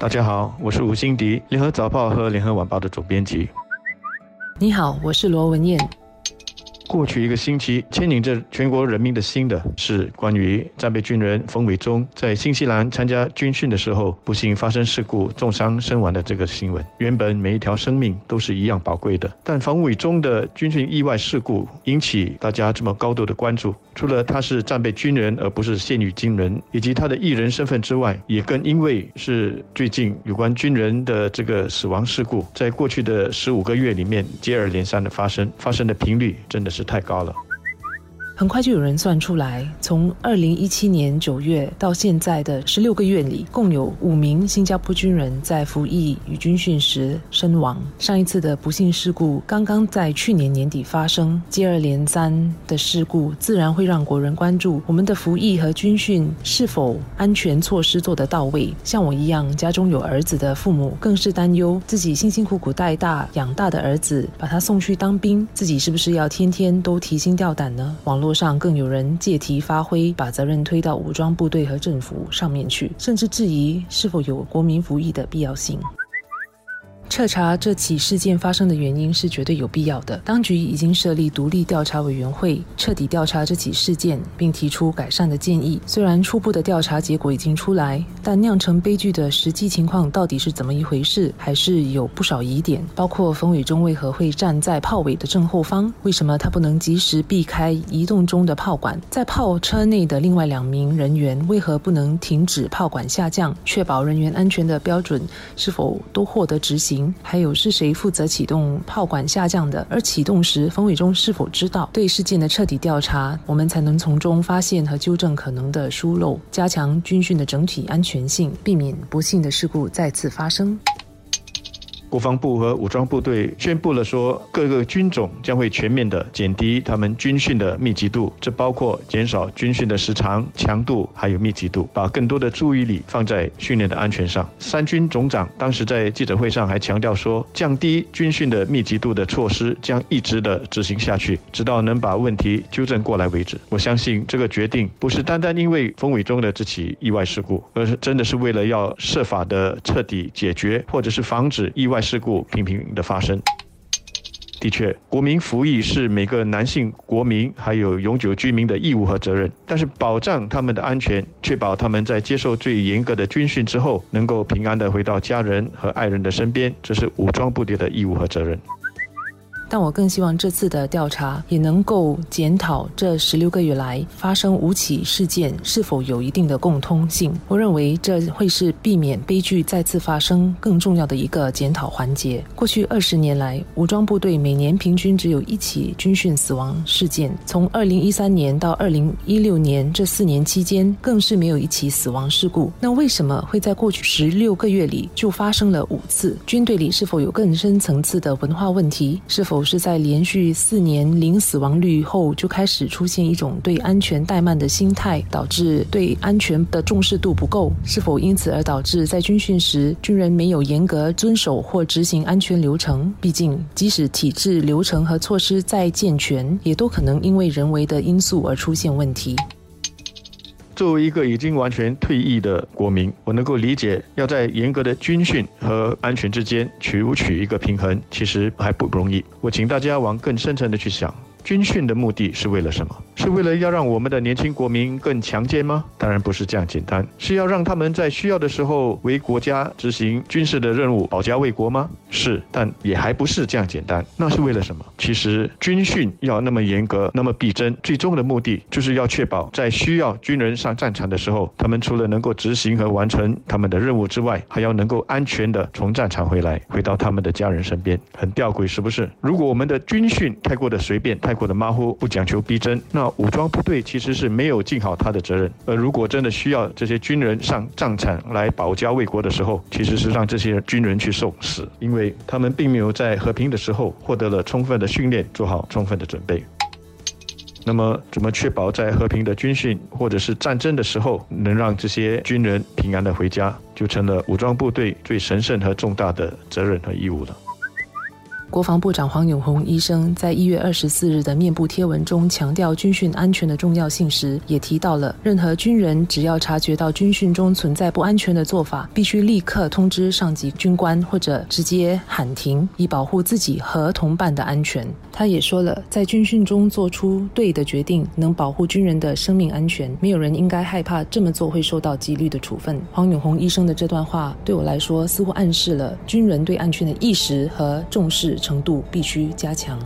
大家好，我是吴欣迪，联合早报和联合晚报的总编辑。你好，我是罗文燕。过去一个星期，牵引着全国人民的心的是关于战备军人冯伟忠在新西兰参加军训的时候不幸发生事故重伤身亡的这个新闻。原本每一条生命都是一样宝贵的，但冯伟忠的军训意外事故引起大家这么高度的关注。除了他是战备军人而不是现役军人，以及他的艺人身份之外，也更因为是最近有关军人的这个死亡事故，在过去的十五个月里面接二连三的发生，发生的频率真的是。是太高了。很快就有人算出来，从二零一七年九月到现在的十六个月里，共有五名新加坡军人在服役与军训时身亡。上一次的不幸事故刚刚在去年年底发生，接二连三的事故自然会让国人关注我们的服役和军训是否安全措施做得到位。像我一样家中有儿子的父母，更是担忧自己辛辛苦苦带大养大的儿子，把他送去当兵，自己是不是要天天都提心吊胆呢？网络。桌上更有人借题发挥，把责任推到武装部队和政府上面去，甚至质疑是否有国民服役的必要性。彻查这起事件发生的原因是绝对有必要的。当局已经设立独立调查委员会，彻底调查这起事件，并提出改善的建议。虽然初步的调查结果已经出来，但酿成悲剧的实际情况到底是怎么一回事，还是有不少疑点。包括冯伟忠为何会站在炮尾的正后方？为什么他不能及时避开移动中的炮管？在炮车内的另外两名人员为何不能停止炮管下降，确保人员安全的标准是否都获得执行？还有是谁负责启动炮管下降的？而启动时，冯伟忠是否知道？对事件的彻底调查，我们才能从中发现和纠正可能的疏漏，加强军训的整体安全性，避免不幸的事故再次发生。国防部和武装部队宣布了说，各个军种将会全面的减低他们军训的密集度，这包括减少军训的时长、强度还有密集度，把更多的注意力放在训练的安全上。三军总长当时在记者会上还强调说，降低军训的密集度的措施将一直的执行下去，直到能把问题纠正过来为止。我相信这个决定不是单单因为风伟中的这起意外事故，而是真的是为了要设法的彻底解决，或者是防止意外。事故频频的发生，的确，国民服役是每个男性国民还有永久居民的义务和责任。但是，保障他们的安全，确保他们在接受最严格的军训之后，能够平安的回到家人和爱人的身边，这是武装部队的义务和责任。但我更希望这次的调查也能够检讨这十六个月来发生五起事件是否有一定的共通性。我认为这会是避免悲剧再次发生更重要的一个检讨环节。过去二十年来，武装部队每年平均只有一起军训死亡事件。从二零一三年到二零一六年这四年期间，更是没有一起死亡事故。那为什么会在过去十六个月里就发生了五次？军队里是否有更深层次的文化问题？是否？是在连续四年零死亡率后，就开始出现一种对安全怠慢的心态，导致对安全的重视度不够。是否因此而导致在军训时，军人没有严格遵守或执行安全流程？毕竟，即使体制、流程和措施再健全，也都可能因为人为的因素而出现问题。作为一个已经完全退役的国民，我能够理解要在严格的军训和安全之间取取一个平衡，其实还不容易。我请大家往更深层的去想。军训的目的是为了什么？是为了要让我们的年轻国民更强健吗？当然不是这样简单，是要让他们在需要的时候为国家执行军事的任务，保家卫国吗？是，但也还不是这样简单。那是为了什么？其实军训要那么严格，那么逼真，最终的目的就是要确保在需要军人上战场的时候，他们除了能够执行和完成他们的任务之外，还要能够安全的从战场回来，回到他们的家人身边。很吊诡，是不是？如果我们的军训太过的随便，太过的马虎，不讲求逼真，那武装部队其实是没有尽好他的责任。而如果真的需要这些军人上战场来保家卫国的时候，其实是让这些军人去送死，因为他们并没有在和平的时候获得了充分的训练，做好充分的准备。那么，怎么确保在和平的军训或者是战争的时候，能让这些军人平安的回家，就成了武装部队最神圣和重大的责任和义务了。国防部长黄永红医生在一月二十四日的面部贴文中强调军训安全的重要性时，也提到了任何军人只要察觉到军训中存在不安全的做法，必须立刻通知上级军官或者直接喊停，以保护自己和同伴的安全。他也说了，在军训中做出对的决定，能保护军人的生命安全，没有人应该害怕这么做会受到纪律的处分。黄永红医生的这段话对我来说，似乎暗示了军人对安全的意识和重视程度必须加强。